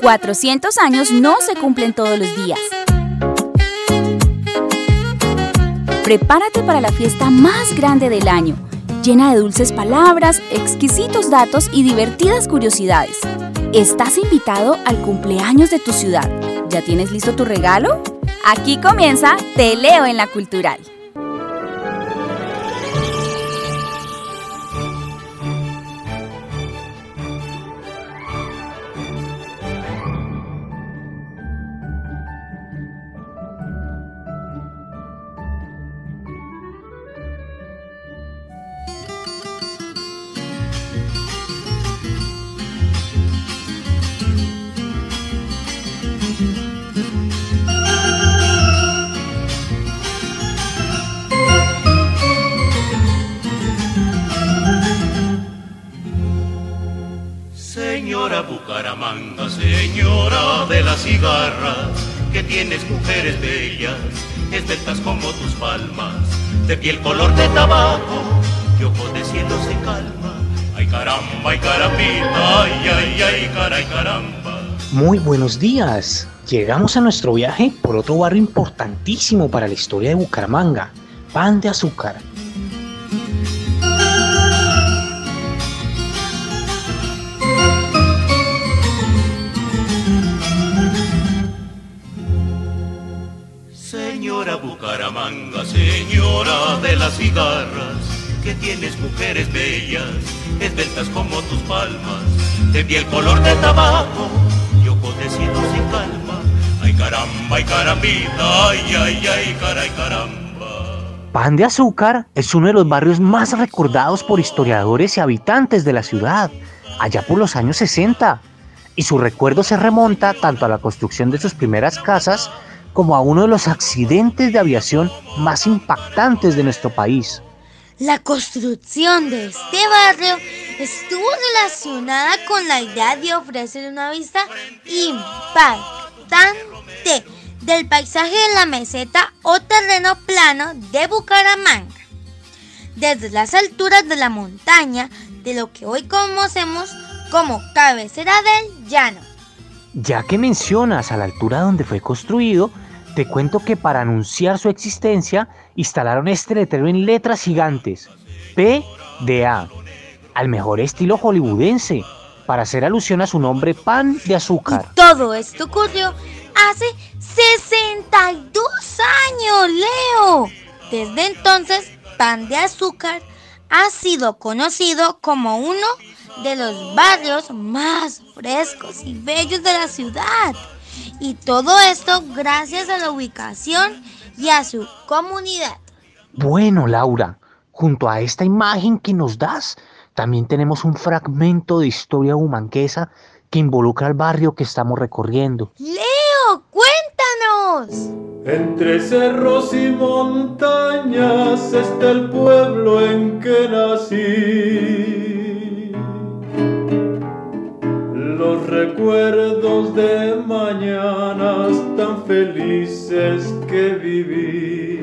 400 años no se cumplen todos los días. Prepárate para la fiesta más grande del año, llena de dulces palabras, exquisitos datos y divertidas curiosidades. Estás invitado al cumpleaños de tu ciudad. ¿Ya tienes listo tu regalo? Aquí comienza Te leo en la cultural. Tienes mujeres bellas, esbeltas como tus palmas, de piel color de tabaco, y ojos de cielo se calma. Ay caramba, ay carambita, ay, ay, ay, caray, caramba. Muy buenos días. Llegamos a nuestro viaje por otro barrio importantísimo para la historia de Bucaramanga, Pan de Azúcar. Color de tabaco, sin calma. Ay caramba, ay ay, ay, ay, caramba. Pan de Azúcar es uno de los barrios más recordados por historiadores y habitantes de la ciudad, allá por los años 60, y su recuerdo se remonta tanto a la construcción de sus primeras casas como a uno de los accidentes de aviación más impactantes de nuestro país. La construcción de este barrio estuvo relacionada con la idea de ofrecer una vista impactante del paisaje de la meseta o terreno plano de Bucaramanga. Desde las alturas de la montaña de lo que hoy conocemos como cabecera del llano. Ya que mencionas a la altura donde fue construido, te cuento que para anunciar su existencia instalaron este letrero en letras gigantes, PDA, al mejor estilo hollywoodense, para hacer alusión a su nombre Pan de Azúcar. Y todo esto ocurrió hace 62 años, Leo. Desde entonces, Pan de Azúcar ha sido conocido como uno de los barrios más frescos y bellos de la ciudad. Y todo esto gracias a la ubicación y a su comunidad. Bueno, Laura, junto a esta imagen que nos das, también tenemos un fragmento de historia humanquesa que involucra al barrio que estamos recorriendo. Leo, cuéntanos. Entre cerros y montañas está el pueblo en que nací. Los recuerdos de mañanas tan felices que viví.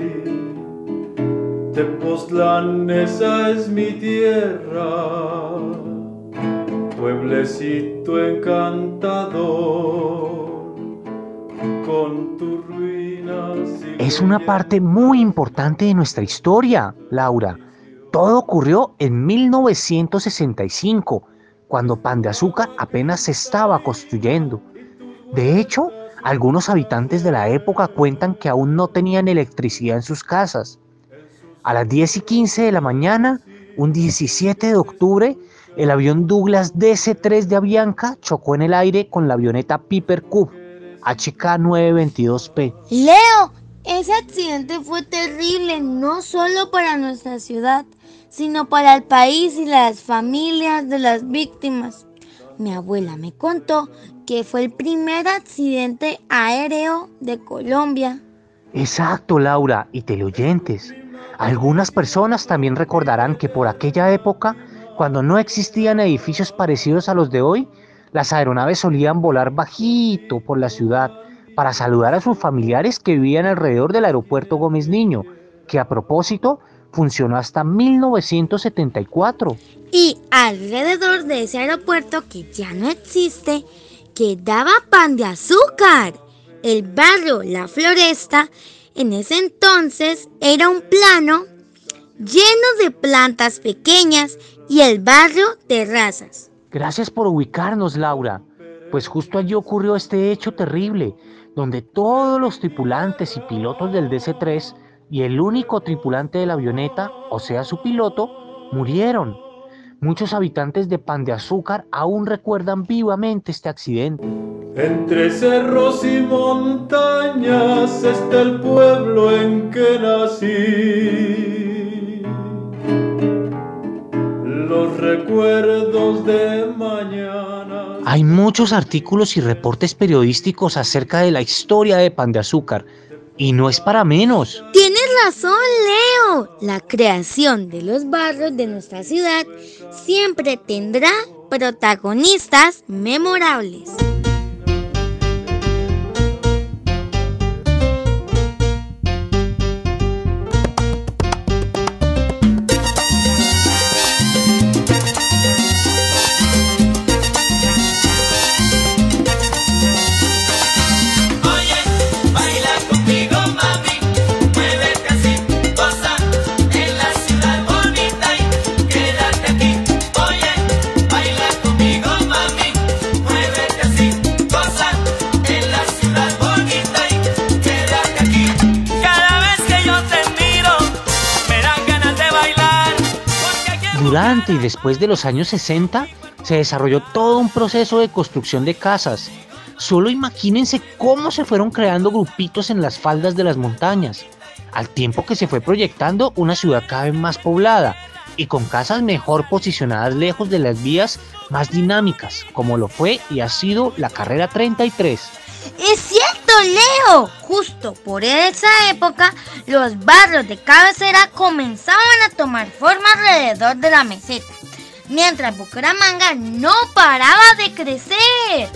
Tepoztlán, esa es mi tierra, pueblecito encantador, con tus ruinas. y Es una parte muy importante de nuestra historia, Laura. Todo ocurrió en 1965, cuando Pan de Azúcar apenas se estaba construyendo. De hecho, algunos habitantes de la época cuentan que aún no tenían electricidad en sus casas. A las 10 y 15 de la mañana, un 17 de octubre, el avión Douglas DC-3 de Avianca chocó en el aire con la avioneta Piper Cube HK-922P. Leo, ese accidente fue terrible no solo para nuestra ciudad, sino para el país y las familias de las víctimas. Mi abuela me contó que fue el primer accidente aéreo de Colombia. Exacto, Laura, y teleoyentes. Algunas personas también recordarán que por aquella época, cuando no existían edificios parecidos a los de hoy, las aeronaves solían volar bajito por la ciudad para saludar a sus familiares que vivían alrededor del aeropuerto Gómez Niño, que a propósito funcionó hasta 1974. Y alrededor de ese aeropuerto que ya no existe, que daba pan de azúcar. El barrio La Floresta en ese entonces era un plano lleno de plantas pequeñas y el barrio terrazas. Gracias por ubicarnos, Laura, pues justo allí ocurrió este hecho terrible, donde todos los tripulantes y pilotos del DC-3 y el único tripulante de la avioneta, o sea su piloto, murieron. Muchos habitantes de Pan de Azúcar aún recuerdan vivamente este accidente. Entre cerros y montañas está el pueblo en que nací. Los recuerdos de mañana. Hay muchos artículos y reportes periodísticos acerca de la historia de Pan de Azúcar, y no es para menos. Tienes razón, Leo. La creación de los barrios de nuestra ciudad siempre tendrá protagonistas memorables. Durante y después de los años 60 se desarrolló todo un proceso de construcción de casas. Solo imagínense cómo se fueron creando grupitos en las faldas de las montañas, al tiempo que se fue proyectando una ciudad cada vez más poblada y con casas mejor posicionadas lejos de las vías más dinámicas, como lo fue y ha sido la carrera 33. Es cierto, Leo. Justo por esa época, los barrios de cabecera comenzaban a tomar forma alrededor de la meseta, mientras Bucaramanga no paraba de crecer.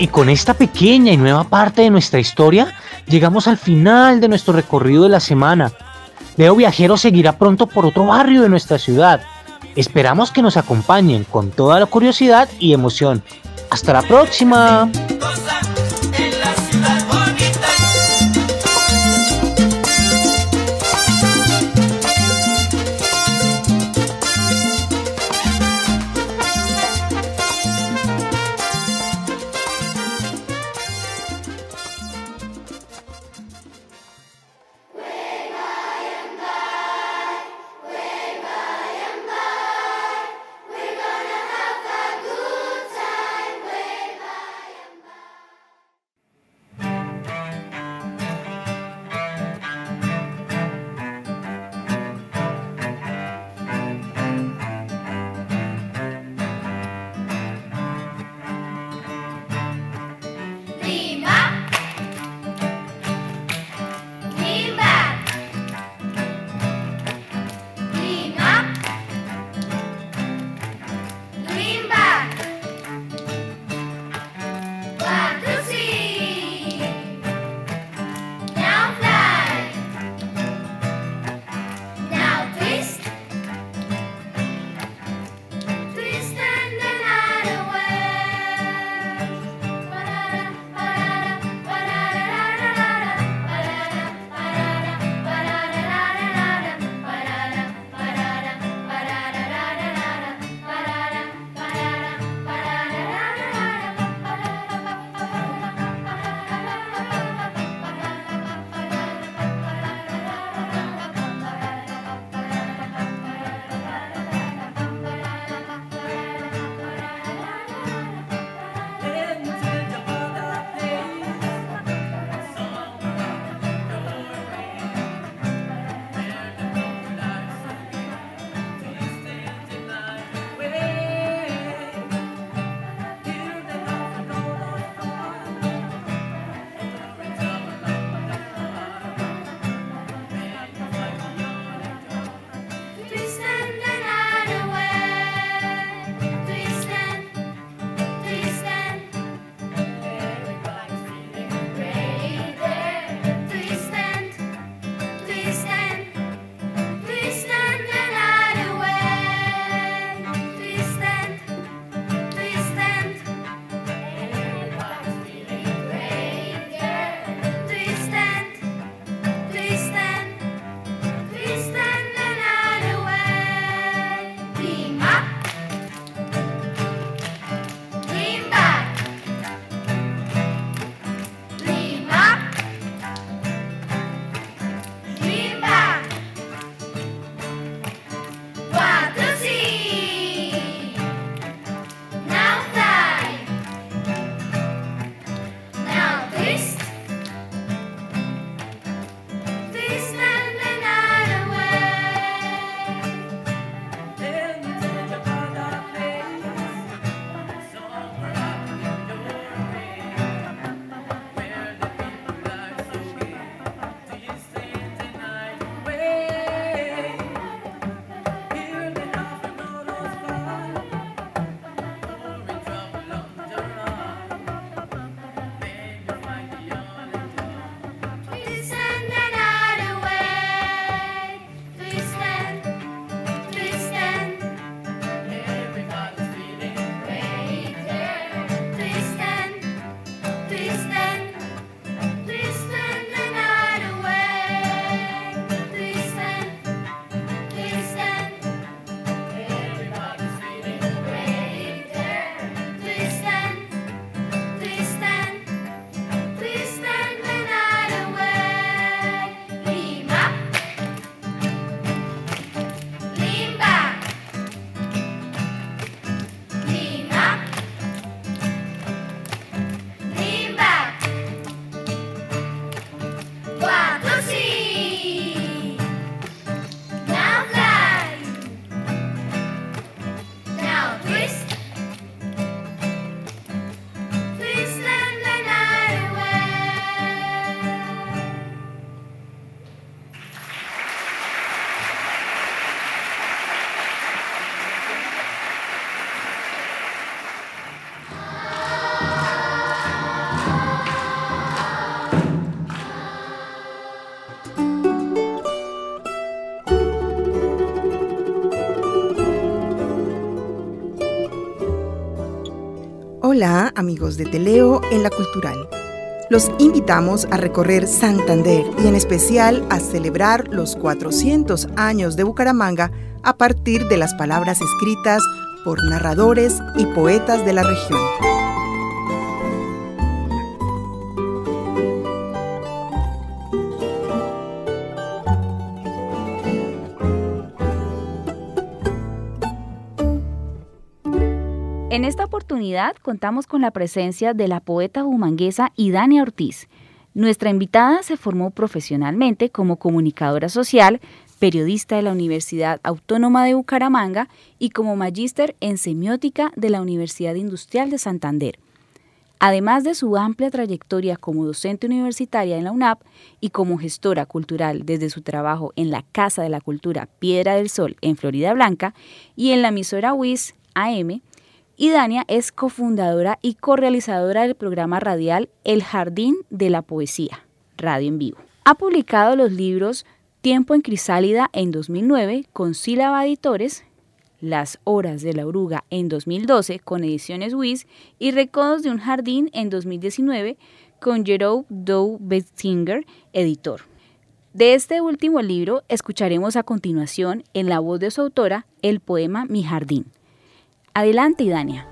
Y con esta pequeña y nueva parte de nuestra historia, llegamos al final de nuestro recorrido de la semana. Leo Viajero seguirá pronto por otro barrio de nuestra ciudad. Esperamos que nos acompañen con toda la curiosidad y emoción. Hasta la próxima. Hola amigos de Teleo en la Cultural. Los invitamos a recorrer Santander y en especial a celebrar los 400 años de Bucaramanga a partir de las palabras escritas por narradores y poetas de la región. Oportunidad contamos con la presencia de la poeta bumanguesa Idania Ortiz. Nuestra invitada se formó profesionalmente como comunicadora social, periodista de la Universidad Autónoma de Bucaramanga y como magíster en semiótica de la Universidad Industrial de Santander. Además de su amplia trayectoria como docente universitaria en la UNAP y como gestora cultural desde su trabajo en la Casa de la Cultura Piedra del Sol en Florida Blanca y en la emisora WIS AM, y Dania es cofundadora y correalizadora del programa radial El Jardín de la Poesía, Radio en Vivo. Ha publicado los libros Tiempo en Crisálida en 2009 con Sílaba Editores, Las Horas de la Oruga en 2012 con Ediciones WIS y Recodos de un Jardín en 2019 con Jerome Doe Betzinger, editor. De este último libro escucharemos a continuación, en la voz de su autora, el poema Mi Jardín. Adelante, Idania.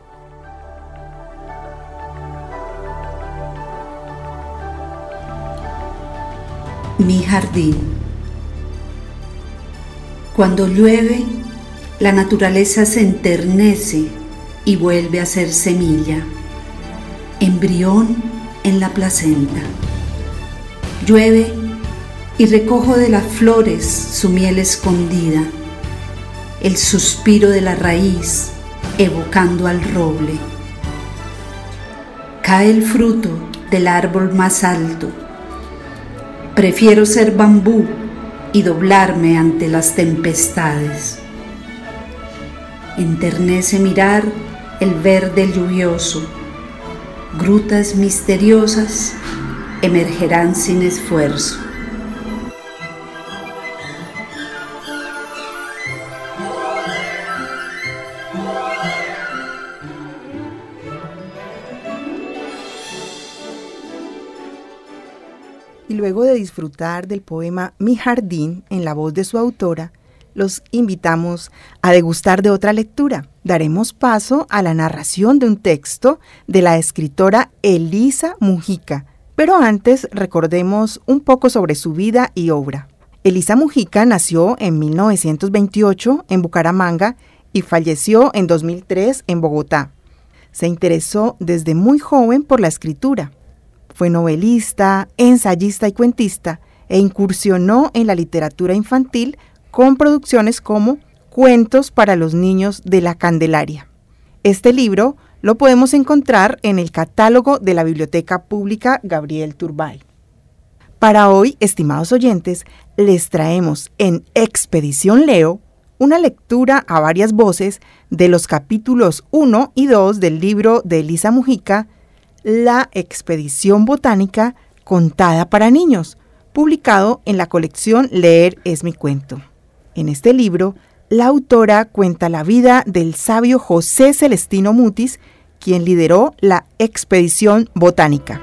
Mi jardín. Cuando llueve, la naturaleza se enternece y vuelve a ser semilla, embrión en la placenta. Llueve y recojo de las flores su miel escondida, el suspiro de la raíz evocando al roble. Cae el fruto del árbol más alto. Prefiero ser bambú y doblarme ante las tempestades. Enternece mirar el verde lluvioso. Grutas misteriosas emergerán sin esfuerzo. Disfrutar del poema Mi jardín en la voz de su autora, los invitamos a degustar de otra lectura. Daremos paso a la narración de un texto de la escritora Elisa Mujica, pero antes recordemos un poco sobre su vida y obra. Elisa Mujica nació en 1928 en Bucaramanga y falleció en 2003 en Bogotá. Se interesó desde muy joven por la escritura. Fue novelista, ensayista y cuentista e incursionó en la literatura infantil con producciones como Cuentos para los niños de la Candelaria. Este libro lo podemos encontrar en el catálogo de la Biblioteca Pública Gabriel Turbay. Para hoy, estimados oyentes, les traemos en Expedición Leo una lectura a varias voces de los capítulos 1 y 2 del libro de Elisa Mujica, La Expedición Botánica contada para niños, publicado en la colección Leer es mi cuento. En este libro, la autora cuenta la vida del sabio José Celestino Mutis, quien lideró la expedición botánica.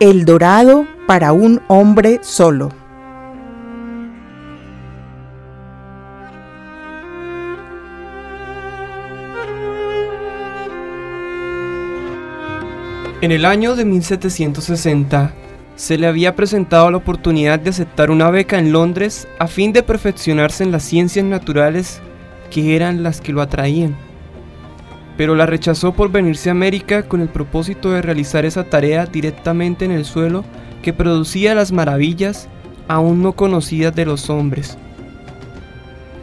El dorado para un hombre solo. En el año de 1760 se le había presentado la oportunidad de aceptar una beca en Londres a fin de perfeccionarse en las ciencias naturales que eran las que lo atraían. Pero la rechazó por venirse a América con el propósito de realizar esa tarea directamente en el suelo que producía las maravillas aún no conocidas de los hombres.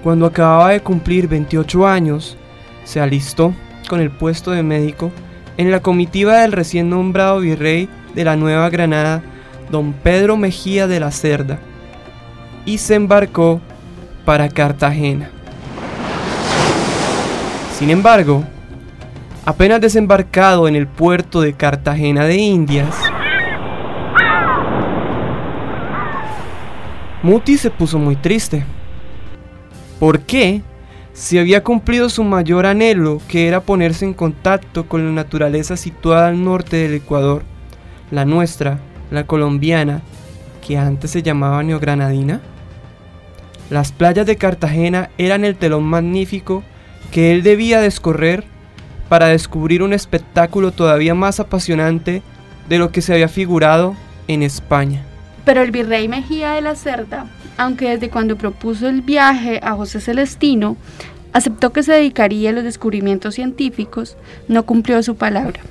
Cuando acababa de cumplir 28 años, se alistó con el puesto de médico en la comitiva del recién nombrado virrey de la Nueva Granada, don Pedro Mejía de la Cerda, y se embarcó para Cartagena. Sin embargo, apenas desembarcado en el puerto de Cartagena de Indias, Muti se puso muy triste. ¿Por qué? Se había cumplido su mayor anhelo, que era ponerse en contacto con la naturaleza situada al norte del Ecuador, la nuestra, la colombiana, que antes se llamaba Neogranadina. Las playas de Cartagena eran el telón magnífico que él debía descorrer para descubrir un espectáculo todavía más apasionante de lo que se había figurado en España. Pero el virrey Mejía de la Cerda, aunque desde cuando propuso el viaje a José Celestino, aceptó que se dedicaría a los descubrimientos científicos, no cumplió su palabra.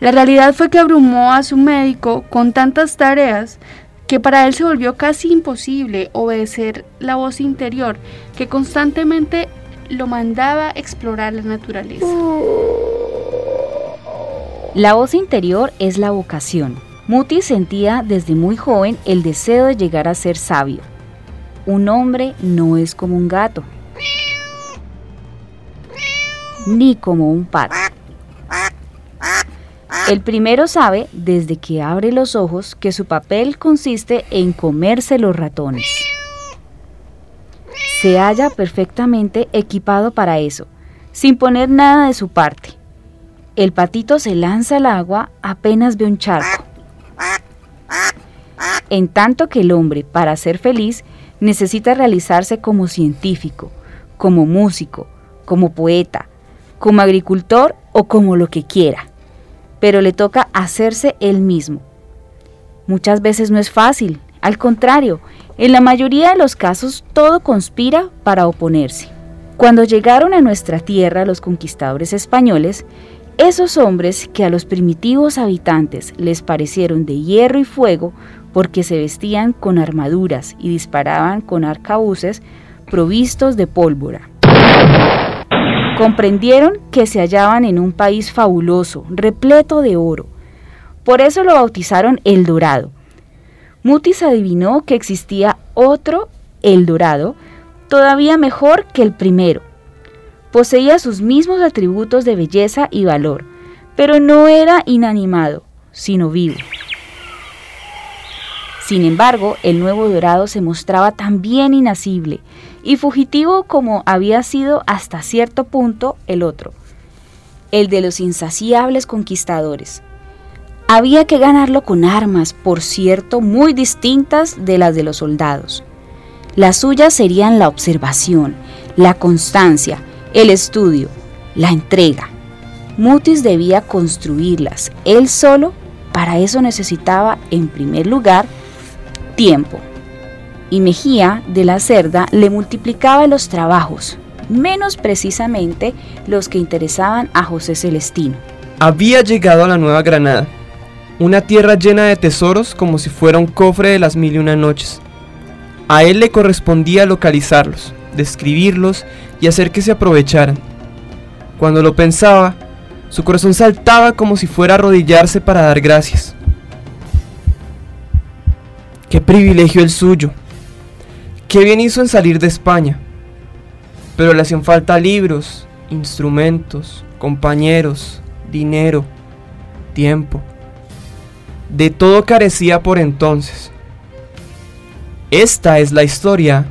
La realidad fue que abrumó a su médico con tantas tareas que para él se volvió casi imposible obedecer la voz interior que constantemente lo mandaba explorar la naturaleza. La voz interior es la vocación. Muti sentía desde muy joven el deseo de llegar a ser sabio. Un hombre no es como un gato, ni como un pato. El primero sabe, desde que abre los ojos, que su papel consiste en comerse los ratones. Se halla perfectamente equipado para eso, sin poner nada de su parte. El patito se lanza al agua apenas ve un charco. En tanto que el hombre, para ser feliz, necesita realizarse como científico, como músico, como poeta, como agricultor o como lo que quiera. Pero le toca hacerse él mismo. Muchas veces no es fácil, al contrario, en la mayoría de los casos todo conspira para oponerse. Cuando llegaron a nuestra tierra los conquistadores españoles, esos hombres que a los primitivos habitantes les parecieron de hierro y fuego porque se vestían con armaduras y disparaban con arcabuces provistos de pólvora. Comprendieron que se hallaban en un país fabuloso, repleto de oro. Por eso lo bautizaron El Dorado. Mutis adivinó que existía otro El Dorado, todavía mejor que el primero. Poseía sus mismos atributos de belleza y valor, pero no era inanimado, sino vivo. Sin embargo, el nuevo dorado se mostraba tan bien inacible y fugitivo como había sido hasta cierto punto el otro, el de los insaciables conquistadores. Había que ganarlo con armas, por cierto, muy distintas de las de los soldados. Las suyas serían la observación, la constancia, el estudio, la entrega. Mutis debía construirlas él solo, para eso necesitaba, en primer lugar, tiempo. Y Mejía de la Cerda le multiplicaba los trabajos, menos precisamente los que interesaban a José Celestino. Había llegado a la Nueva Granada, una tierra llena de tesoros como si fuera un cofre de las mil y una noches. A él le correspondía localizarlos, describirlos y hacer que se aprovecharan. Cuando lo pensaba, su corazón saltaba como si fuera a arrodillarse para dar gracias. Qué privilegio el suyo. Qué bien hizo en salir de España. Pero le hacían falta libros, instrumentos, compañeros, dinero, tiempo. De todo carecía por entonces. Esta es la historia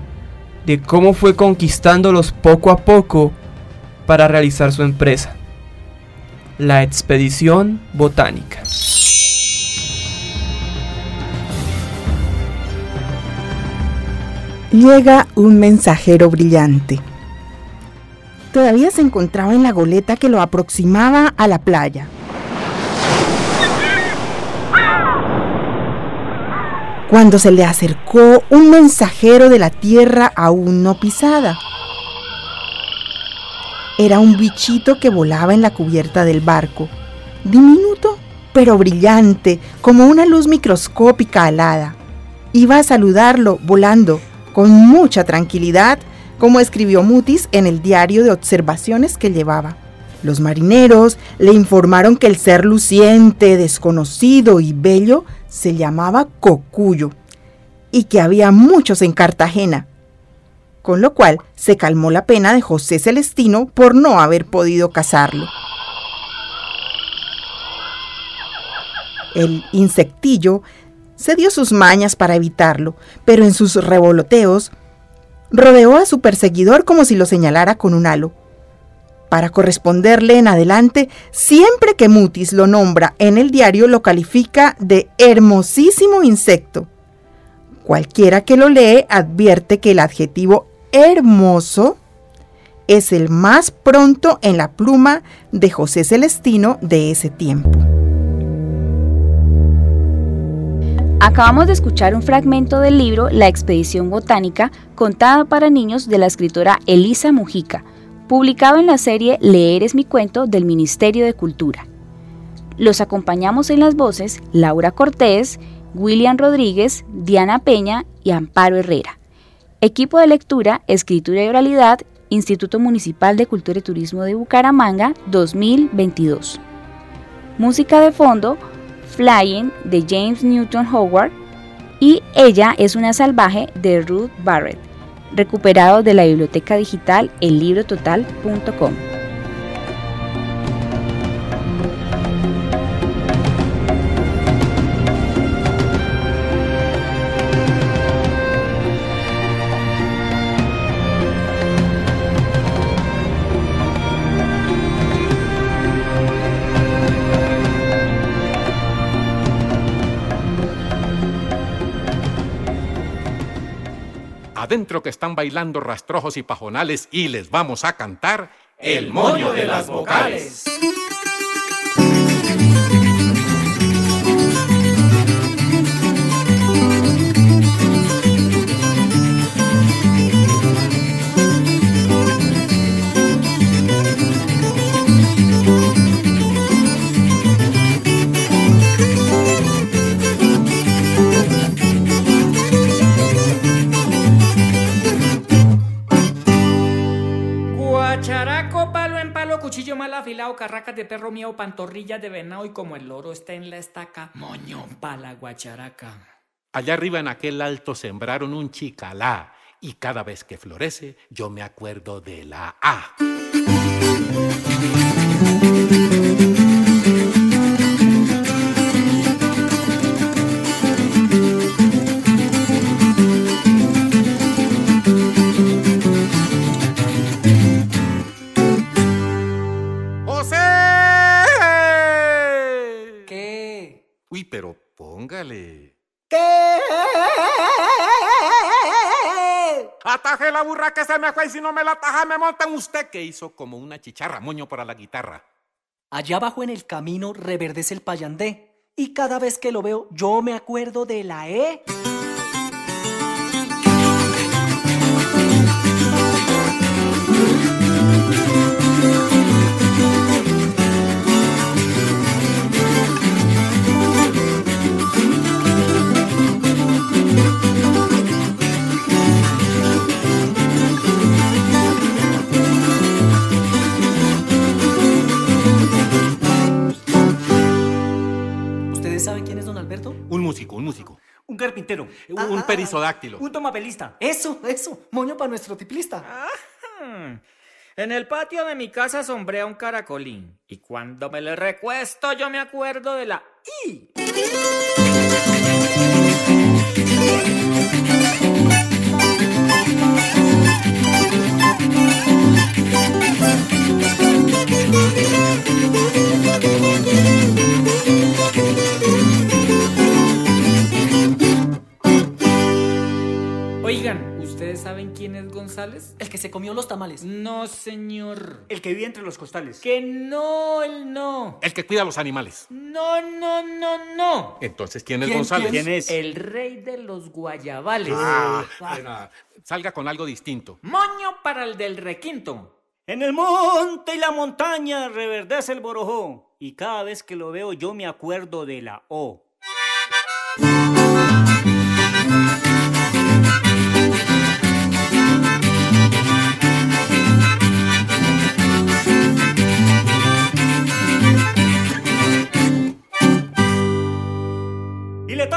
de cómo fue conquistándolos poco a poco para realizar su empresa, la expedición botánica. Llega un mensajero brillante. Todavía se encontraba en la goleta que lo aproximaba a la playa. Cuando se le acercó un mensajero de la tierra aún no pisada. Era un bichito que volaba en la cubierta del barco, diminuto pero brillante, como una luz microscópica alada. Iba a saludarlo volando con mucha tranquilidad, como escribió Mutis en el diario de observaciones que llevaba. Los marineros le informaron que el ser luciente, desconocido y bello se llamaba Cocuyo y que había muchos en Cartagena, con lo cual se calmó la pena de José Celestino por no haber podido cazarlo. El insectillo se dio sus mañas para evitarlo, pero en sus revoloteos rodeó a su perseguidor como si lo señalara con un halo. Para corresponderle en adelante, siempre que Mutis lo nombra en el diario lo califica de hermosísimo insecto. Cualquiera que lo lee advierte que el adjetivo hermoso es el más pronto en la pluma de José Celestino de ese tiempo. Acabamos de escuchar un fragmento del libro La expedición botánica contada para niños de la escritora Elisa Mujica, publicado en la serie Leer es mi cuento del Ministerio de Cultura. Los acompañamos en las voces Laura Cortés, William Rodríguez, Diana Peña y Amparo Herrera. Equipo de lectura, escritura y oralidad, Instituto Municipal de Cultura y Turismo de Bucaramanga 2022. Música de fondo, Flying de James Newton Howard y Ella es una salvaje de Ruth Barrett, recuperado de la biblioteca digital ellibrototal.com. Que están bailando rastrojos y pajonales y les vamos a cantar El moño de las vocales. Cuchillo mal afilado, carracas de perro mío, pantorrillas de venado y como el loro está en la estaca, moño pala guacharaca. Allá arriba en aquel alto sembraron un chicalá y cada vez que florece yo me acuerdo de la A. póngale. ¿Qué? Ataje la burra que se me fue y si no me la ataja me montan usted que hizo como una chicharra moño para la guitarra. Allá abajo en el camino reverdece el payandé. Y cada vez que lo veo, yo me acuerdo de la E. Alberto? Un músico, un músico. Un carpintero. Un, Ah, un ah, perisodáctilo. Un tomapelista. Eso, eso. Moño para nuestro tiplista. Hmm. En el patio de mi casa sombrea un caracolín. Y cuando me le recuesto, yo me acuerdo de la I. Oigan, ¿ustedes saben quién es González? El que se comió los tamales. No, señor. El que vive entre los costales. Que no, él no. El que cuida a los animales. No, no, no, no. Entonces, ¿quién es ¿Quién, González? ¿Quién es? El rey de los guayabales. Ah, salga con algo distinto. Moño para el del requinto. En el monte y la montaña reverdece el borojó. Y cada vez que lo veo yo me acuerdo de la O.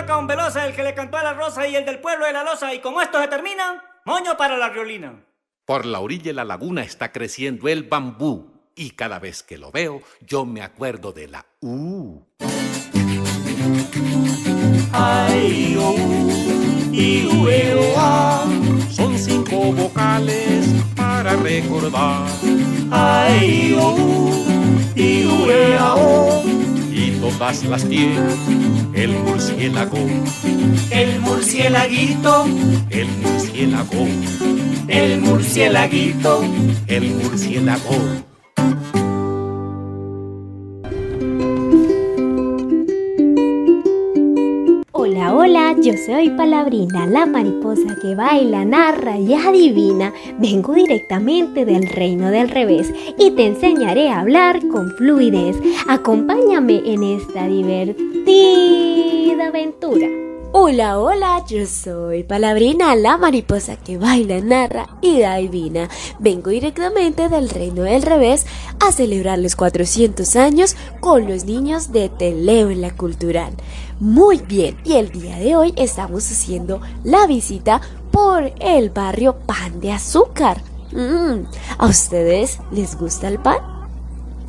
toca a un Velosa el que le cantó a la rosa y el del pueblo de la loza. Y como esto se termina, moño para la riolina. Por la orilla de la laguna está creciendo el bambú. Y cada vez que lo veo, yo me acuerdo de la U. Ay, oh, y, u, e, o, a. Son cinco recordar. Ay, oh, y ue, ah, oh. Y todas las tiene el murciélago, El murciélaguito, el murciélago, el murciélaguito. el murciélago. Yo soy Palabrina, la mariposa que baila, narra y adivina. Vengo directamente del reino del revés y te enseñaré a hablar con fluidez. Acompáñame en esta divertida aventura. Hola, hola, yo soy Palabrina, la mariposa que baila, narra y adivina. Vengo directamente del reino del revés a celebrar los 400 años con los niños de Teleo en la cultural. Muy bien, y el día de hoy estamos haciendo la visita por el barrio Pan de Azúcar. Mm, ¿A ustedes les gusta el pan?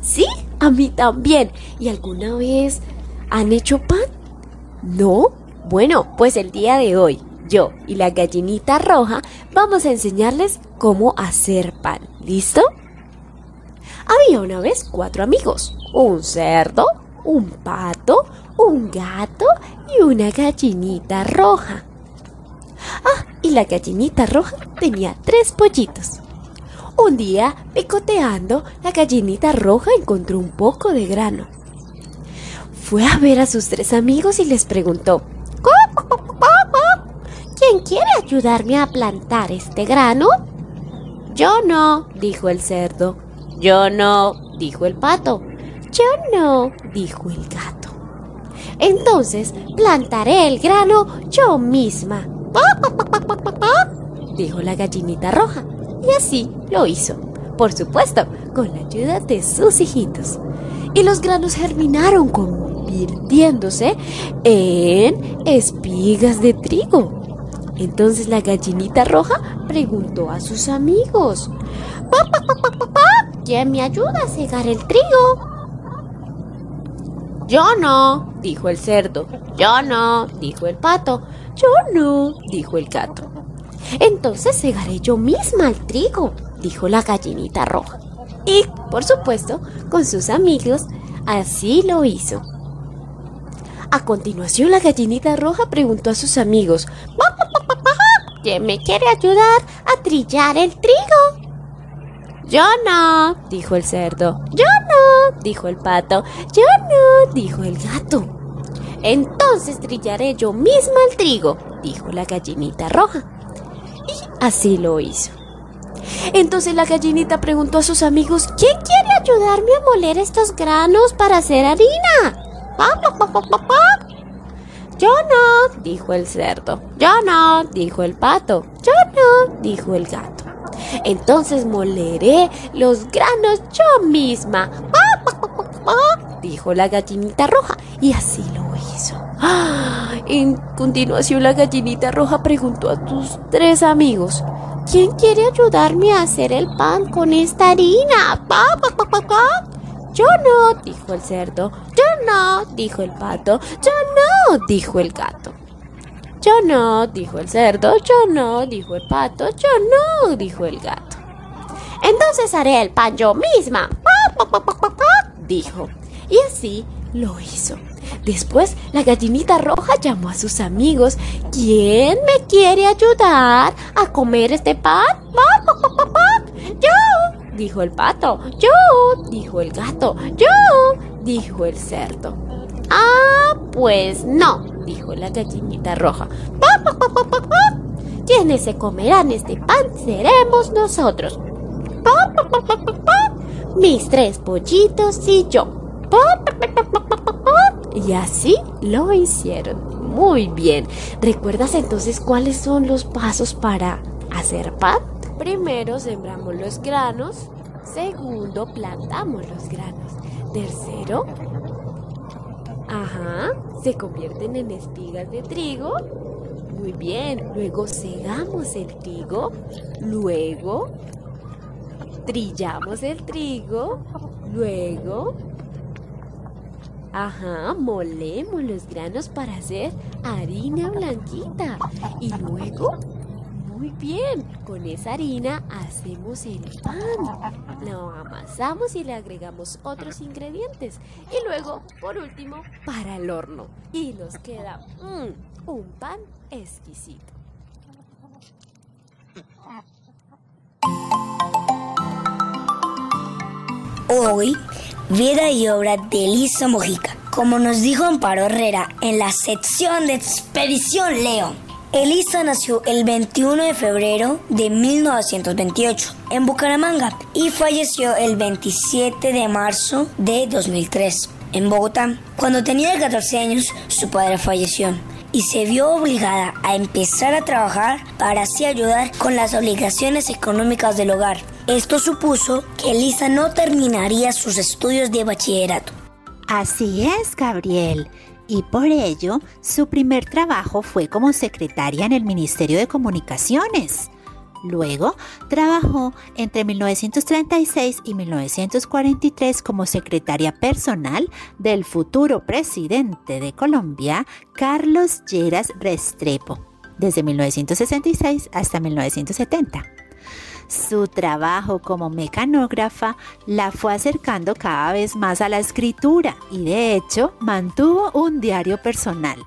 Sí, a mí también. ¿Y alguna vez han hecho pan? ¿No? Bueno, pues el día de hoy, yo y la gallinita roja vamos a enseñarles cómo hacer pan. ¿Listo? Había una vez cuatro amigos, un cerdo, un pato, un gato y una gallinita roja. Ah, y la gallinita roja tenía tres pollitos. Un día, picoteando, la gallinita roja encontró un poco de grano. Fue a ver a sus tres amigos y les preguntó, ¿Quién quiere ayudarme a plantar este grano? Yo no, dijo el cerdo. Yo no, dijo el pato. Yo no, dijo el gato. Entonces plantaré el grano yo misma, dijo la gallinita roja. Y así lo hizo, por supuesto, con la ayuda de sus hijitos. Y los granos germinaron convirtiéndose en espigas de trigo. Entonces la gallinita roja preguntó a sus amigos, ¿quién me ayuda a cegar el trigo? Yo no, dijo el cerdo. Yo no, dijo el pato. Yo no, dijo el gato. Entonces cegaré yo misma el trigo, dijo la gallinita roja. Y, por supuesto, con sus amigos, así lo hizo. A continuación, la gallinita roja preguntó a sus amigos, ¿quién me quiere ayudar a trillar el trigo? Yo no, dijo el cerdo. Yo no, dijo el pato. Yo no, dijo el gato. Entonces trillaré yo misma el trigo, dijo la gallinita roja. Y así lo hizo. Entonces la gallinita preguntó a sus amigos, ¿quién quiere ayudarme a moler estos granos para hacer harina? Yo no, dijo el cerdo. Yo no, dijo el pato. Yo no, dijo el gato. Entonces moleré los granos yo misma. Dijo la gallinita roja. Y así lo hizo. ¡Ah! En continuación la gallinita roja preguntó a tus tres amigos. ¿Quién quiere ayudarme a hacer el pan con esta harina? Pa, pa, pa, pa, pa. Yo no, dijo el cerdo. Yo no, dijo el pato. Yo no, dijo el gato. Yo no, dijo el cerdo. Yo no, dijo el pato. Yo no, dijo el gato. Entonces haré el pan yo misma. Pa, pa, pa, dijo. Y así lo hizo. Después la gallinita roja llamó a sus amigos. ¿Quién me quiere ayudar a comer este pan? Pa, pa, pa, pa, pa. Yo, dijo el pato. Yo, dijo el gato. Yo, dijo el cerdo. Ah, pues no, dijo la gallinita roja. Quienes se comerán este pan seremos nosotros. Mis tres pollitos y yo. Y así lo hicieron. Muy bien. ¿Recuerdas entonces cuáles son los pasos para hacer pan? Primero sembramos los granos. Segundo, plantamos los granos. Tercero, ajá, se convierten en espigas de trigo. Muy bien. Luego segamos el trigo. Luego trillamos el trigo. Luego Ajá, molemos los granos para hacer harina blanquita. Y luego, muy bien, Con esa harina hacemos el pan. Lo amasamos y le agregamos otros ingredientes. Y luego, por último, para el horno. Y nos queda mm, un pan exquisito. Hoy, vida y obra de Elisa Mojica. Como nos dijo Amparo Herrera en la sección de Expedición León. Elisa nació el 21 de febrero de 1928 en Bucaramanga y falleció el 27 de marzo de 2003 en Bogotá. Cuando tenía 14 años, su padre falleció y se vio obligada a empezar a trabajar para así ayudar con las obligaciones económicas del hogar. Esto supuso que Elisa no terminaría sus estudios de bachillerato. Así es, Gabriel. Y por ello, su primer trabajo fue como secretaria en el Ministerio de Comunicaciones. Luego, trabajó entre 1936 y 1943 como secretaria personal del futuro presidente de Colombia, Carlos Lleras Restrepo, desde 1966 hasta 1970. Su trabajo como mecanógrafa la fue acercando cada vez más a la escritura y de hecho mantuvo un diario personal.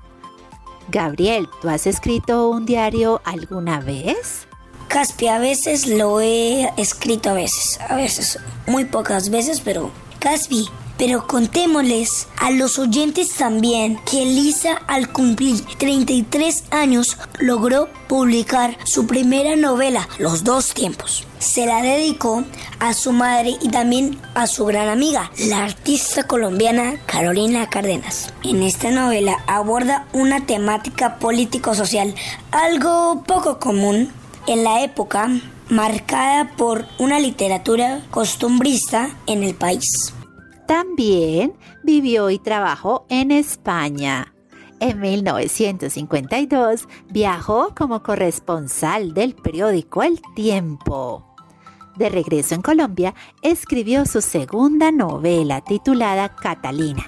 Gabriel, ¿tú has escrito un diario alguna vez? Caspi, a veces lo he escrito a veces, a veces, muy pocas veces, pero Caspi, pero contémosles a los oyentes también que Elisa al cumplir 33 años logró publicar su primera novela, Los dos tiempos. Se la dedicó a su madre y también a su gran amiga, la artista colombiana Carolina Cárdenas. En esta novela aborda una temática político-social algo poco común en la época marcada por una literatura costumbrista en el país. También vivió y trabajó en España. En 1952 viajó como corresponsal del periódico El Tiempo. De regreso en Colombia, escribió su segunda novela titulada Catalina.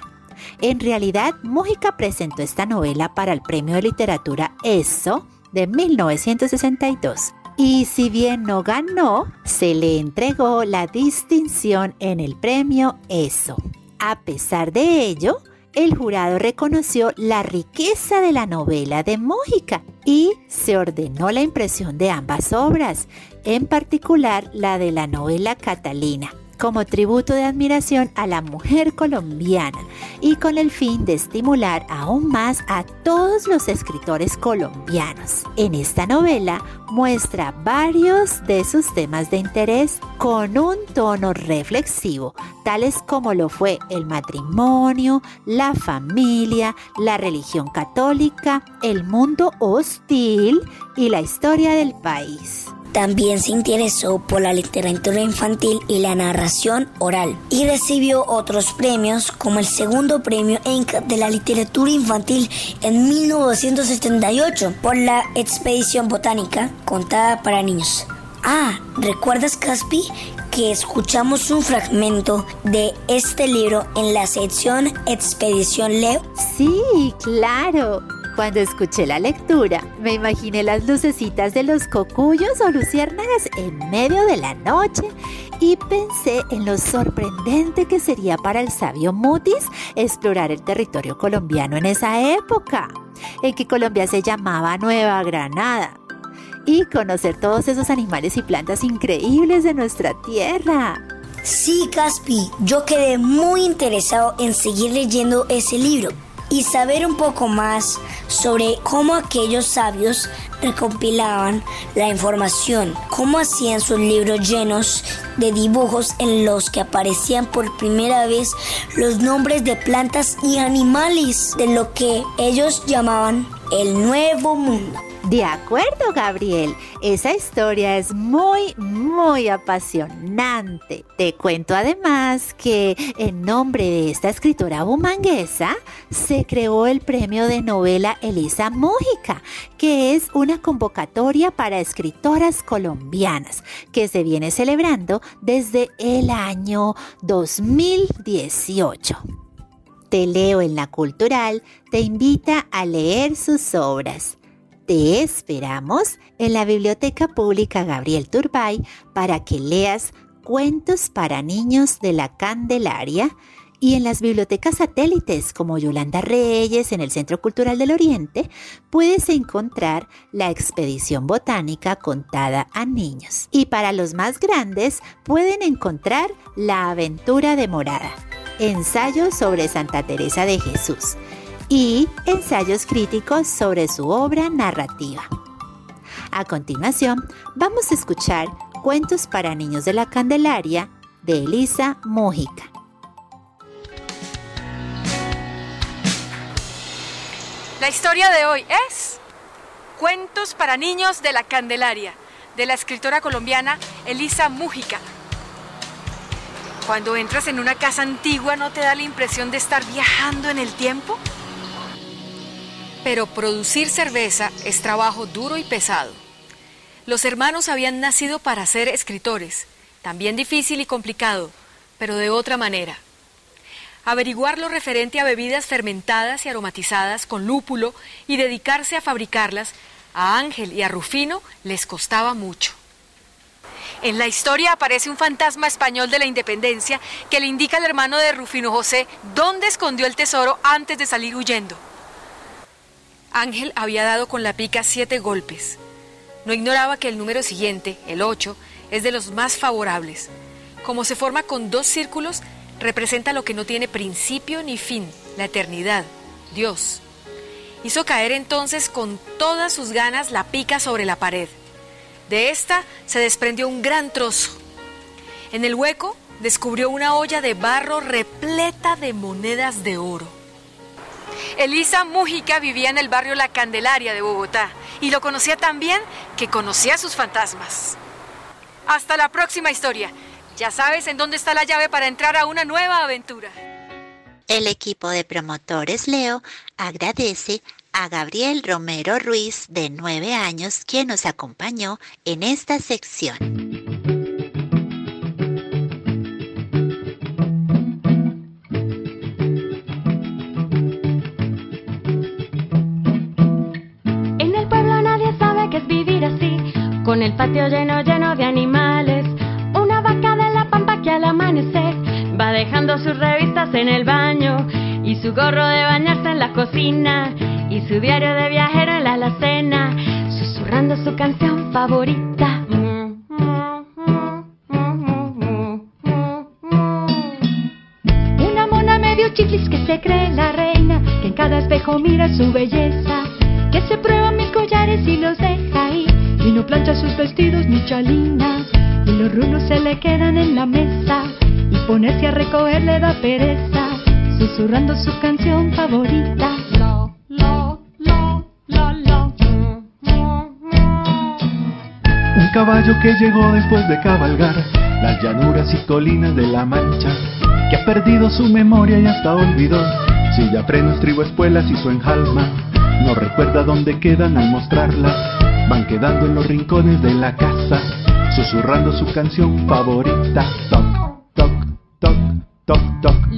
En realidad, Mújica presentó esta novela para el Premio de Literatura ESO de 1962. Y si bien no ganó, se le entregó la distinción en el premio ESO. A pesar de ello, el jurado reconoció la riqueza de la novela de Mújica y se ordenó la impresión de ambas obras, en particular la de la novela Catalina como tributo de admiración a la mujer colombiana y con el fin de estimular aún más a todos los escritores colombianos. En esta novela muestra varios de sus temas de interés con un tono reflexivo, tales como lo fue el matrimonio, la familia, la religión católica, el mundo hostil y la historia del país. También se interesó por la literatura infantil y la narración oral y recibió otros premios como el segundo premio ENCA de la literatura infantil en 1978 por la expedición botánica contada para niños. Ah, ¿recuerdas Caspi que escuchamos un fragmento de este libro en la sección Expedición Leo? Sí, claro. Cuando escuché la lectura, me imaginé las lucecitas de los cocuyos o luciérnagas en medio de la noche y pensé en lo sorprendente que sería para el sabio Mutis explorar el territorio colombiano en esa época, en que Colombia se llamaba Nueva Granada, y conocer todos esos animales y plantas increíbles de nuestra tierra. Sí, Caspi, yo quedé muy interesado en seguir leyendo ese libro y saber un poco más sobre cómo aquellos sabios recompilaban la información, cómo hacían sus libros llenos de dibujos en los que aparecían por primera vez los nombres de plantas y animales de lo que ellos llamaban el nuevo mundo. De acuerdo, Gabriel. Esa historia es muy, muy apasionante. Te cuento además que en nombre de esta escritora bumanguesa se creó el premio de novela Elisa Mújica, que es una convocatoria para escritoras colombianas que se viene celebrando desde el año 2018. Te leo en la cultural, te invita a leer sus obras. Te esperamos en la Biblioteca Pública Gabriel Turbay para que leas cuentos para niños de la Candelaria y en las bibliotecas satélites como Yolanda Reyes en el Centro Cultural del Oriente puedes encontrar la expedición botánica contada a niños. Y para los más grandes pueden encontrar La aventura de Morada, ensayos sobre Santa Teresa de Jesús y ensayos críticos sobre su obra narrativa. A continuación, vamos a escuchar Cuentos para niños de la Candelaria de Elisa Mújica. La historia de hoy es Cuentos para niños de la Candelaria, de la escritora colombiana Elisa Mújica. Cuando entras en una casa antigua, ¿no te da la impresión de estar viajando en el tiempo? Pero producir cerveza es trabajo duro y pesado. Los hermanos habían nacido para ser escritores, también difícil y complicado, pero de otra manera averiguar lo referente a bebidas fermentadas y aromatizadas con lúpulo y dedicarse a fabricarlas, a Ángel y a Rufino les costaba mucho. En la historia aparece un fantasma español de la independencia que le indica al hermano de Rufino José dónde escondió el tesoro antes de salir huyendo. Ángel había dado con la pica siete golpes. No ignoraba que el número siguiente, el 8, es de los más favorables. Como se forma con dos círculos, representa lo que no tiene principio ni fin, la eternidad, Dios. Hizo caer entonces con todas sus ganas la pica sobre la pared. De esta se desprendió un gran trozo. En el hueco descubrió una olla de barro repleta de monedas de oro. Elisa Mújica vivía en el barrio La Candelaria de Bogotá y lo conocía tan bien que conocía sus fantasmas. Hasta la próxima historia. Ya sabes en dónde está la llave para entrar a una nueva aventura. El equipo de promotores Leo agradece a Gabriel Romero Ruiz, de 9 años, quien nos acompañó en esta sección. Con el patio lleno lleno de animales. Una vaca de la pampa que al amanecer va dejando sus revistas en el baño y su gorro de bañarse en la cocina y su diario de viajero en la alacena, susurrando su canción favorita. Una mona medio chiflis que se cree la reina, que en cada espejo mira su belleza, que se prueba mil collares y los y no plancha sus vestidos ni chalinas, y los rulos se le quedan en la mesa, y ponerse a recoger le da pereza, susurrando su canción favorita. Lo, lo, lo, lo, lo. Un caballo que llegó después de cabalgar las llanuras y colinas de la Mancha, que ha perdido su memoria y hasta olvidó si ya frenos, trigo, espuelas y su enjalma. No recuerda dónde quedan al mostrarlas, van quedando en los rincones de la casa, susurrando su canción favorita. Toc, toc, toc, toc, toc.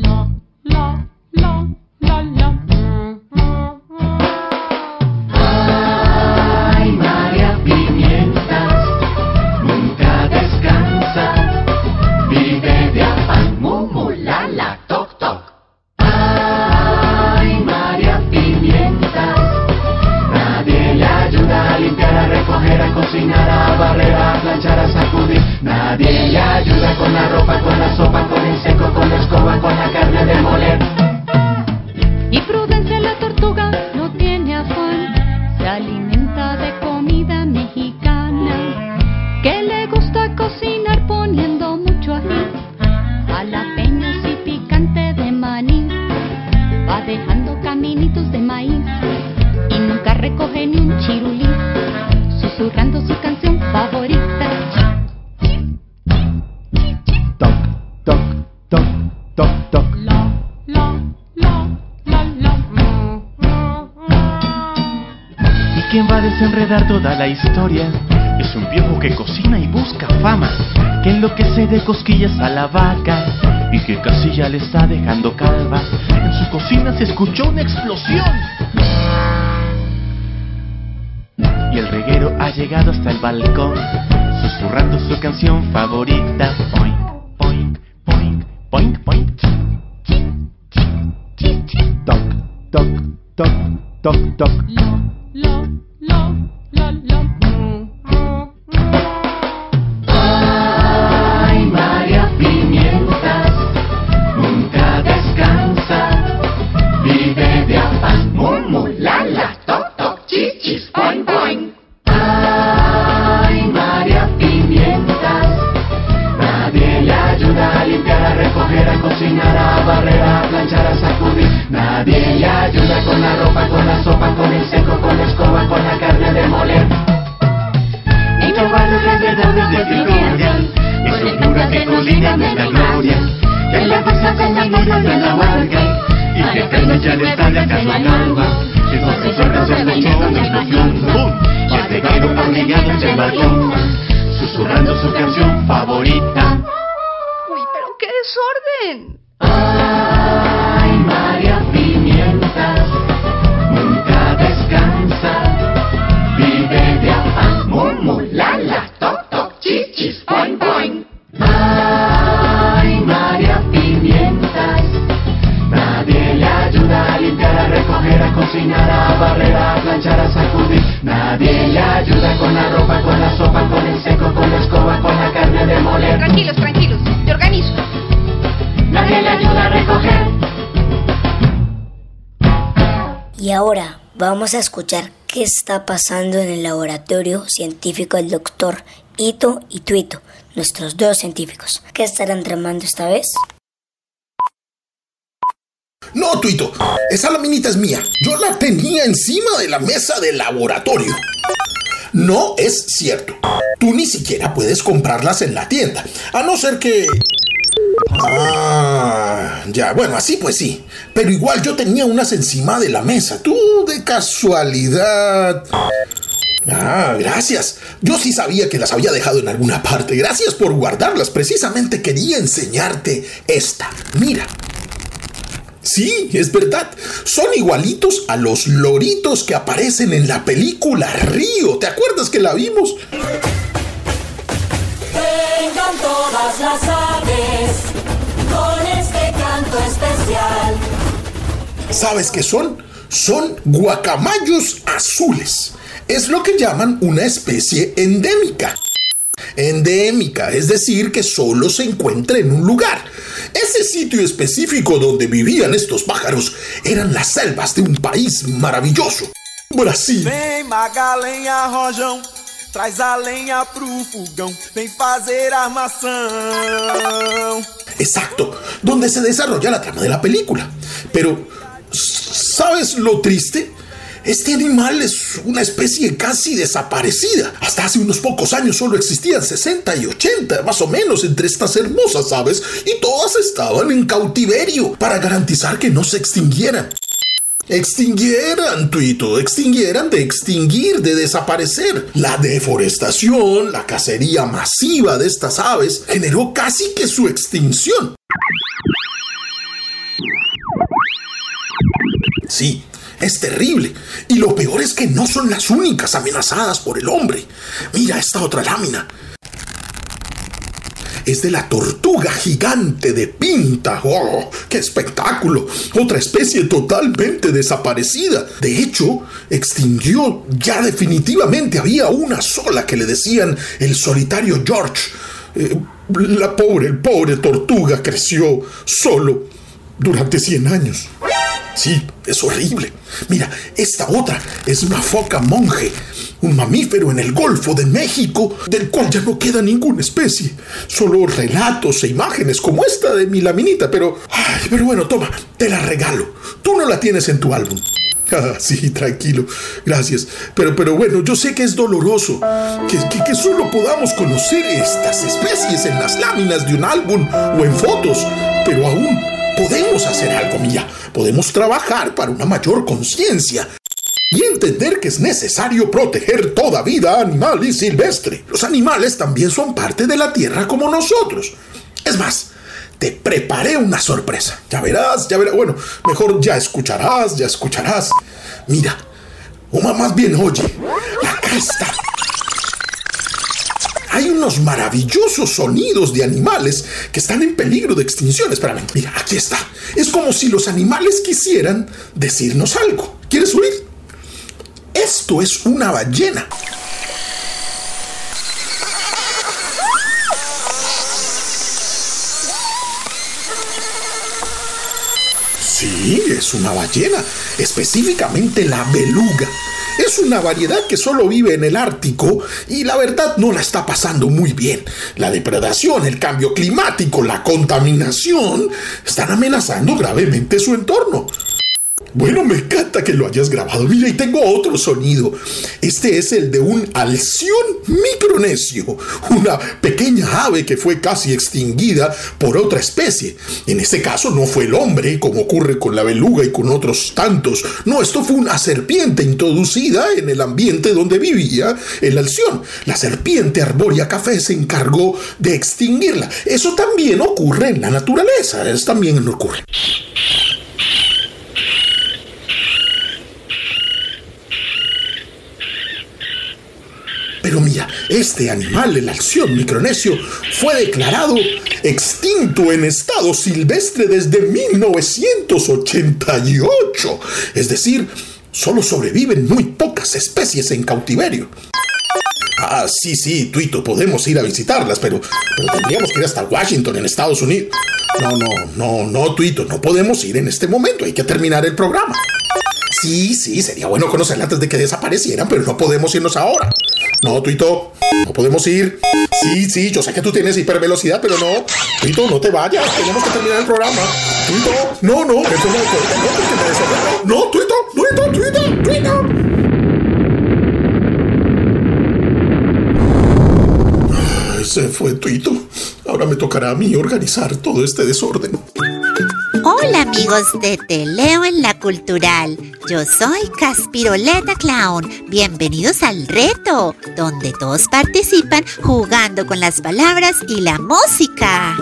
A la vaca y que casi ya le está dejando calva. En su cocina se escuchó una explosión. y el reguero ha llegado hasta el balcón, susurrando su canción favorita. Vamos a escuchar qué está pasando en el laboratorio científico del doctor Ito y Tuito, nuestros dos científicos. ¿Qué estarán tramando esta vez? No, Tuito, esa laminita es mía. Yo la tenía encima de la mesa del laboratorio. No es cierto. Tú ni siquiera puedes comprarlas en la tienda. A no ser que... Ah, ya, bueno, así pues sí. Pero igual yo tenía unas encima de la mesa. Tú, de casualidad... Ah, gracias. Yo sí sabía que las había dejado en alguna parte. Gracias por guardarlas. Precisamente quería enseñarte esta. Mira. Sí, es verdad. Son igualitos a los loritos que aparecen en la película Río. ¿Te acuerdas que la vimos? Vengan todas las aves con este canto especial. ¿Sabes qué son? Son guacamayos azules. Es lo que llaman una especie endémica. Endémica, es decir, que solo se encuentra en un lugar. Ese sitio específico donde vivían estos pájaros eran las selvas de un país maravilloso. Brasil. Vem magalenha rojão, traz a lenha pro fogão, vem fazer armação. Exacto, donde se desarrolla la trama de la película. Pero, ¿sabes lo triste? Este animal es una especie casi desaparecida. Hasta hace unos pocos años solo existían 60 y 80, más o menos, entre estas hermosas aves, y todas estaban en cautiverio para garantizar que no se extinguieran. Extinguieran, Tuito, extinguieran de extinguir, de desaparecer. La deforestación, la cacería masiva de estas aves generó casi que su extinción. Sí, es terrible. Y lo peor es que no son las únicas amenazadas por el hombre. Mira esta otra lámina. Es de la tortuga gigante de pinta. ¡Oh, qué espectáculo! Otra especie totalmente desaparecida. De hecho, extinguió ya definitivamente. Había una sola que le decían el solitario George. Eh, la pobre, pobre tortuga creció solo durante 100 años. Sí, es horrible. Mira, esta otra es una foca monje, un mamífero en el Golfo de México, del cual ya no queda ninguna especie. Solo relatos e imágenes como esta de mi laminita, pero... Ay, pero bueno, toma, te la regalo. Tú no la tienes en tu álbum. Ah, sí, tranquilo, gracias. Pero, pero bueno, yo sé que es doloroso que, que, que solo podamos conocer estas especies en las láminas de un álbum o en fotos, pero aún podemos hacer algo, mía. Podemos trabajar para una mayor conciencia y entender que es necesario proteger toda vida animal y silvestre. Los animales también son parte de la tierra como nosotros. Es más, te preparé una sorpresa. Ya verás, ya verás. Bueno, mejor ya escucharás, ya escucharás. Mira, o más bien oye, Acá está. Hay unos maravillosos sonidos de animales que están en peligro de extinción. Espérame, mira, aquí está. Es como si los animales quisieran decirnos algo. ¿Quieres oír? Esto es una ballena. Sí, es una ballena, específicamente la beluga. Es una variedad que solo vive en el Ártico y la verdad no la está pasando muy bien. La depredación, el cambio climático, la contaminación están amenazando gravemente su entorno. Bueno, me encanta que lo hayas grabado. Mira, y tengo otro sonido. Este es el de un alción micronesio, una pequeña ave que fue casi extinguida por otra especie. En este caso no fue el hombre, como ocurre con la beluga y con otros tantos. No, esto fue una serpiente introducida en el ambiente donde vivía el alción. La serpiente arbórea café se encargó de extinguirla. Eso también ocurre en la naturaleza. Eso también ocurre. Pero mira, este animal, el alción micronesio, fue declarado extinto en estado silvestre desde 1988. Es decir, solo sobreviven muy pocas especies en cautiverio. Ah, sí, sí, Tuito, podemos ir a visitarlas, pero, pero tendríamos que ir hasta Washington, en Estados Unidos. No, no, no, no, Tuito, no podemos ir en este momento, hay que terminar el programa. Sí, sí, sería bueno conocerla antes de que desaparecieran, pero no podemos irnos ahora. No, Tuito, no podemos ir. Sí, sí, yo sé que tú tienes hipervelocidad, pero no. Tuito, no te vayas, tenemos que terminar el programa. Tuito, no, no, eso no, no, me Tuito, Tuito, Tuito, Tuito. Se fue Tuito. Ahora me tocará a mí organizar todo este desorden. Amigos de Te Leo en la Cultural. Yo soy Caspiroleta Clown. Bienvenidos al reto, donde todos participan jugando con las palabras y la música.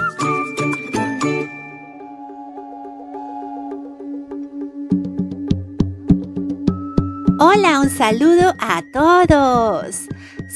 Hola, un saludo a todos.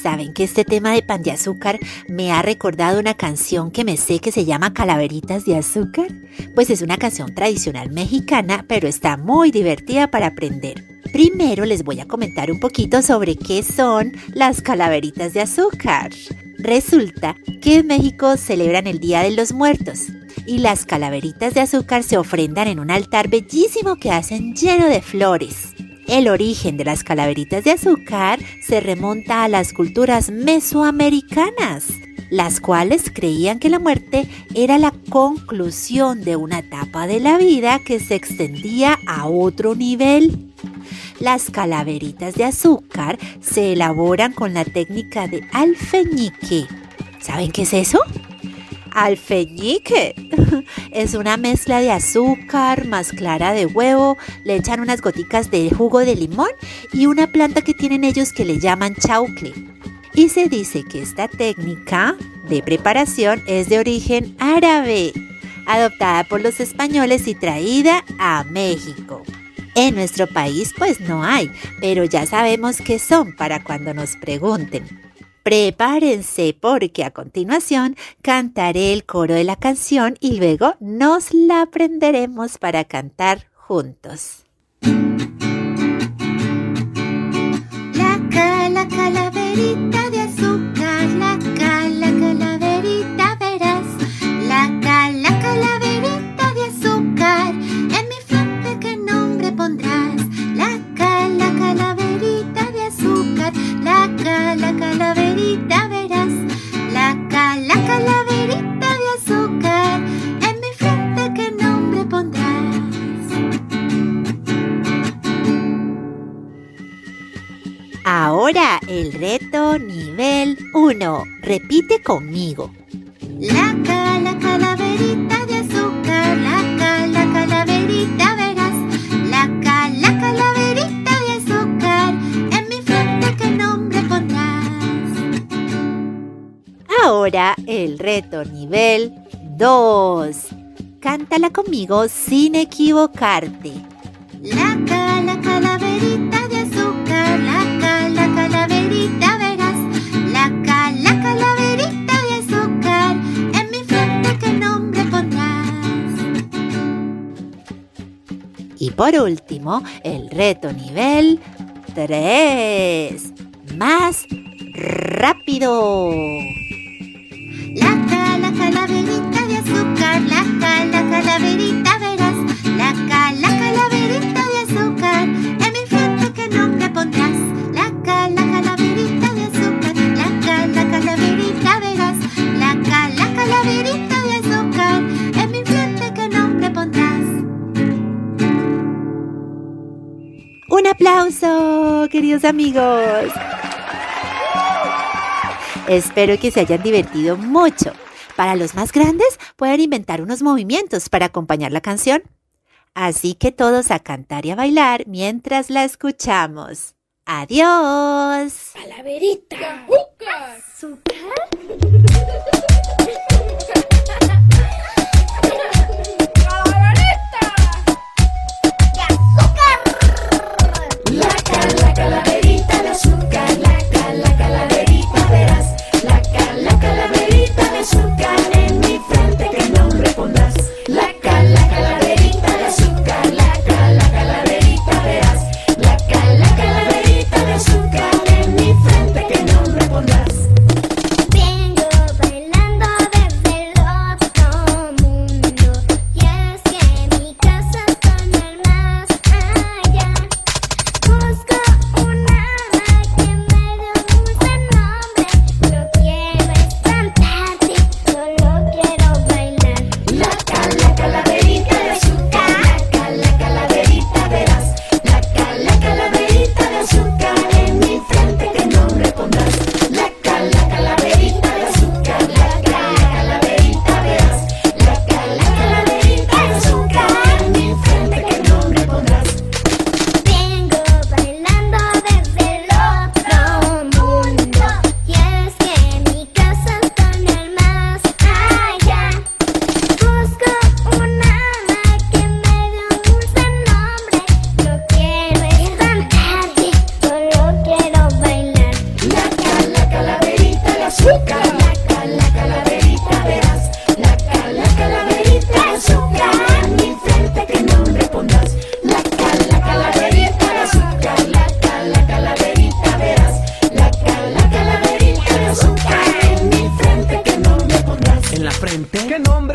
¿Saben que este tema de pan de azúcar me ha recordado una canción que me sé que se llama Calaveritas de Azúcar? Pues es una canción tradicional mexicana, pero está muy divertida para aprender. Primero les voy a comentar un poquito sobre qué son las calaveritas de azúcar. Resulta que en México celebran el Día de los Muertos y las calaveritas de azúcar se ofrendan en un altar bellísimo que hacen lleno de flores. El origen de las calaveritas de azúcar se remonta a las culturas mesoamericanas, las cuales creían que la muerte era la conclusión de una etapa de la vida que se extendía a otro nivel. Las calaveritas de azúcar se elaboran con la técnica de alfeñique. ¿Saben qué es eso? Alfeñique. Es una mezcla de azúcar más clara de huevo, le echan unas goticas de jugo de limón y una planta que tienen ellos que le llaman chaucle. Y se dice que esta técnica de preparación es de origen árabe, adoptada por los españoles y traída a México. En nuestro país pues no hay, pero ya sabemos qué son para cuando nos pregunten. Prepárense porque a continuación cantaré el coro de la canción y luego nos la aprenderemos para cantar juntos. La cala calaverita de Repite conmigo. La cala calaverita de azúcar, la cala calaverita verás. La cala calaverita de azúcar, en mi frente qué nombre pondrás. Ahora el reto nivel 2. Cántala conmigo sin equivocarte. La por último, el reto nivel 3. Más rápido. La cala calaverita de azúcar, la cala calaverita verás. La cala calaverita de azúcar, en mi frente qué nombre pondrás. La cala calaverita Un aplauso, queridos amigos. Espero que se hayan divertido mucho. Para los más grandes, pueden inventar unos movimientos para acompañar la canción. Así que todos a cantar y a bailar mientras la escuchamos. Adiós. Calaverita. Frente, ¿qué nombre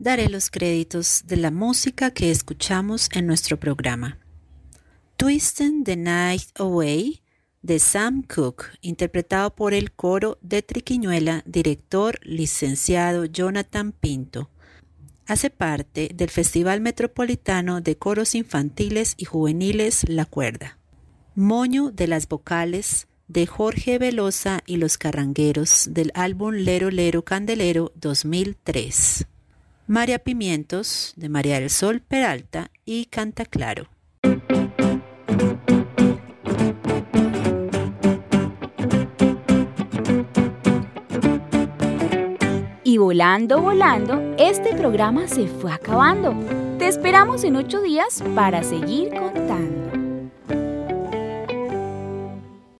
daré los créditos de la música que escuchamos en nuestro programa. Twisting the Night Away de Sam Cooke, interpretado por el coro de Triquiñuela, director licenciado Jonathan Pinto. Hace parte del Festival Metropolitano de Coros Infantiles y Juveniles La Cuerda. Moño de las Vocales de Jorge Velosa y los Carrangueros del álbum Lero Lero Candelero 2003. María Pimientos de María del Sol Peralta y Canta Claro. Y volando, volando, este programa se fue acabando. Te esperamos en ocho días para seguir contando.